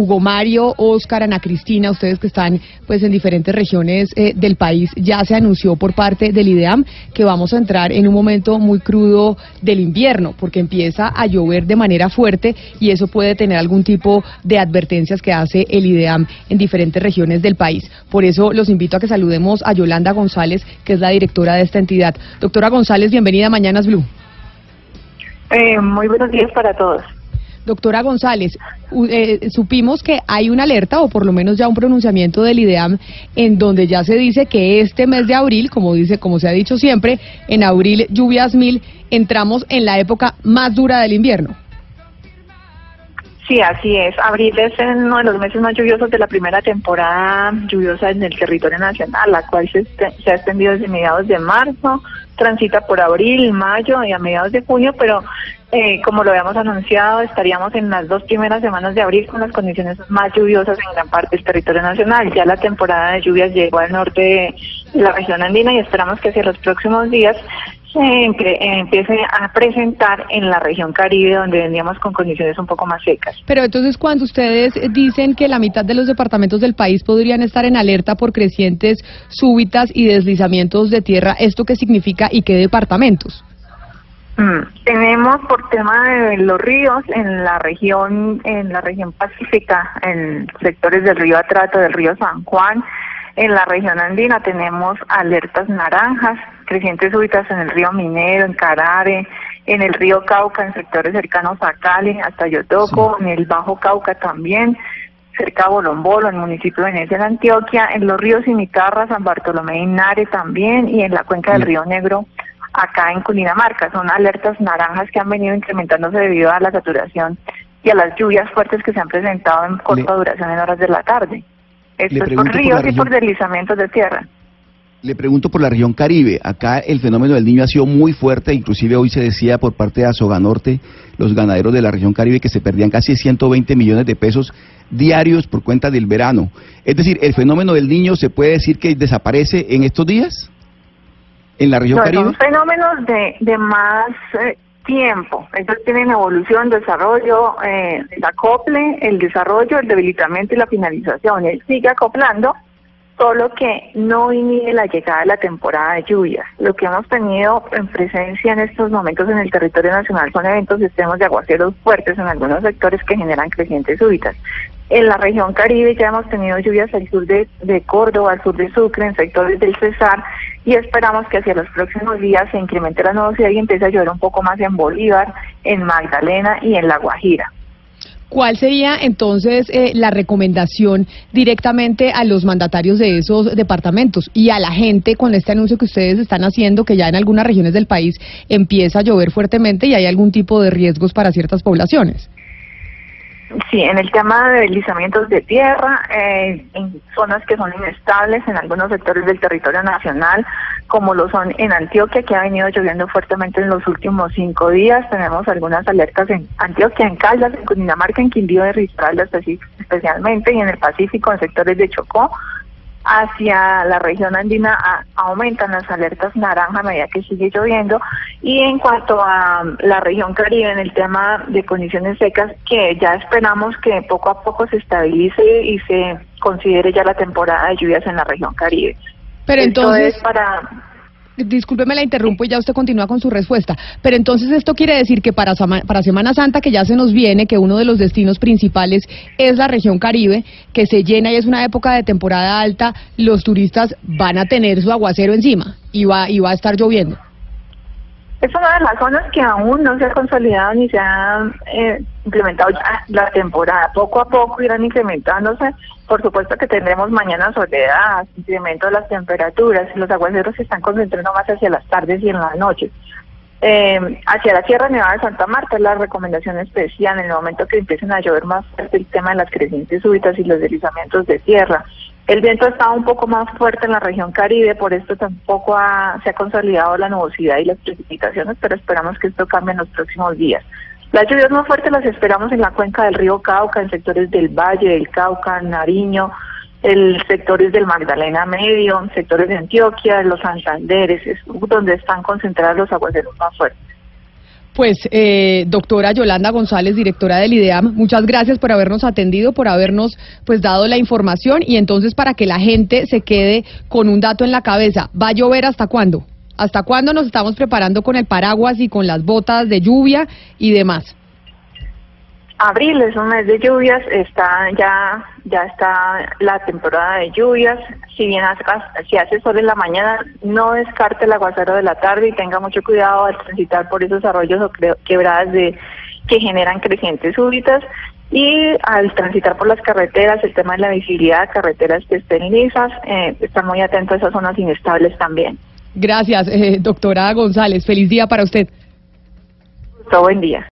Hugo Mario, Oscar, Ana Cristina, ustedes que están pues en diferentes regiones eh, del país, ya se anunció por parte del IDEAM que vamos a entrar en un momento muy crudo del invierno, porque empieza a llover de manera fuerte y eso puede tener algún tipo de advertencias que hace el IDEAM en diferentes regiones del país. Por eso los invito a que saludemos a Yolanda González, que es la directora de esta entidad. Doctora González, bienvenida a Mañanas Blue. Eh, muy buenos días para todos. Doctora González, eh, supimos que hay una alerta o por lo menos ya un pronunciamiento del IDEAM en donde ya se dice que este mes de abril, como dice, como se ha dicho siempre, en abril lluvias mil, entramos en la época más dura del invierno. Sí, así es. Abril es uno de los meses más lluviosos de la primera temporada lluviosa en el territorio nacional, la cual se, se ha extendido desde mediados de marzo, transita por abril, mayo y a mediados de junio, pero eh, como lo habíamos anunciado, estaríamos en las dos primeras semanas de abril con las condiciones más lluviosas en gran parte del territorio nacional. Ya la temporada de lluvias llegó al norte de la región andina y esperamos que hacia los próximos días se empiece a presentar en la región Caribe, donde vendríamos con condiciones un poco más secas. Pero entonces, cuando ustedes dicen que la mitad de los departamentos del país podrían estar en alerta por crecientes súbitas y deslizamientos de tierra, ¿esto qué significa y qué departamentos? Mm, tenemos por tema de los ríos en la región, en la región pacífica, en sectores del río Atrato, del río San Juan, en la región andina tenemos alertas naranjas, crecientes súbitas en el río Minero, en Carare, en el río Cauca, en sectores cercanos a Cali, hasta Yotoco, en el Bajo Cauca también, cerca a Bolombolo, en el municipio de Venecia, en Antioquia, en los ríos Cimitarra, San Bartolomé y Nare también, y en la cuenca del río Negro acá en Cundinamarca. Son alertas naranjas que han venido incrementándose debido a la saturación y a las lluvias fuertes que se han presentado en corta duración en horas de la tarde. Esto es por ríos y por deslizamientos de tierra. Le pregunto por la región Caribe. Acá el fenómeno del niño ha sido muy fuerte, inclusive hoy se decía por parte de Azoganorte, los ganaderos de la región Caribe, que se perdían casi 120 millones de pesos diarios por cuenta del verano. Es decir, ¿el fenómeno del niño se puede decir que desaparece en estos días? En la región Caribe? Son fenómenos de, de más eh, tiempo. Ellos tienen evolución, desarrollo, eh, el acople, el desarrollo, el debilitamiento y la finalización. Él sigue acoplando, solo que no inhibe la llegada de la temporada de lluvias. Lo que hemos tenido en presencia en estos momentos en el territorio nacional son eventos extremos de aguaceros fuertes en algunos sectores que generan crecientes súbitas. En la región Caribe ya hemos tenido lluvias al sur de, Córdoba, al sur de Sucre, en sectores del Cesar, y esperamos que hacia los próximos días se incremente la nubosidad y empiece a llover un poco más en Bolívar, en Magdalena y en La Guajira. ¿Cuál sería entonces eh, la recomendación directamente a los mandatarios de esos departamentos y a la gente con este anuncio que ustedes están haciendo que ya en algunas regiones del país empieza a llover fuertemente y hay algún tipo de riesgos para ciertas poblaciones? Sí, en el tema de deslizamientos de tierra, eh, en zonas que son inestables en algunos sectores del territorio nacional, como lo son en Antioquia, que ha venido lloviendo fuertemente en los últimos cinco días. Tenemos algunas alertas en Antioquia, en Caldas, en Cundinamarca, en Quindío de Risaralda especialmente, y en el Pacífico, en sectores de Chocó, hacia la región andina aumentan las alertas naranja a medida que sigue lloviendo y en cuanto a la región caribe en el tema de condiciones secas que ya esperamos que poco a poco se estabilice y se considere ya la temporada de lluvias en la región caribe. Pero entonces para discúlpeme la interrumpo y ya usted continúa con su respuesta, pero entonces esto quiere decir que para, para Semana Santa, que ya se nos viene, que uno de los destinos principales es la región Caribe, que se llena y es una época de temporada alta, los turistas van a tener su aguacero encima y va, y va a estar lloviendo. Es una de las zonas que aún no se ha consolidado ni se ha eh, implementado ya la temporada. Poco a poco irán incrementándose. Por supuesto que tendremos mañana soledad, incremento de las temperaturas. Los aguaceros se están concentrando más hacia las tardes y en las noches. Eh, hacia la Sierra Nevada de Santa Marta la recomendación especial en el momento que empiecen a llover más fuerte el tema de las crecientes súbitas y los deslizamientos de tierra. El viento está un poco más fuerte en la región Caribe, por esto tampoco se ha consolidado la nubosidad y las precipitaciones, pero esperamos que esto cambie en los próximos días. Las lluvias más fuertes las esperamos en la cuenca del río Cauca, en sectores del Valle, del Cauca, Nariño, el sectores del Magdalena Medio, sectores de Antioquia, los Santanderes, es donde están concentrados los aguaceros más fuertes. Pues, eh, doctora Yolanda González, directora del IDEAM, muchas gracias por habernos atendido, por habernos pues dado la información y entonces para que la gente se quede con un dato en la cabeza, ¿va a llover hasta cuándo? ¿Hasta cuándo nos estamos preparando con el paraguas y con las botas de lluvia y demás? Abril es un mes de lluvias, está ya ya está la temporada de lluvias. Si bien hace, si hace sol en la mañana, no descarte el aguacero de la tarde y tenga mucho cuidado al transitar por esos arroyos o quebradas de que generan crecientes súbitas. Y al transitar por las carreteras, el tema de la visibilidad, carreteras que estén lisas, eh, estar muy atento a esas zonas inestables también. Gracias, eh, doctora González. Feliz día para usted. Todo buen día.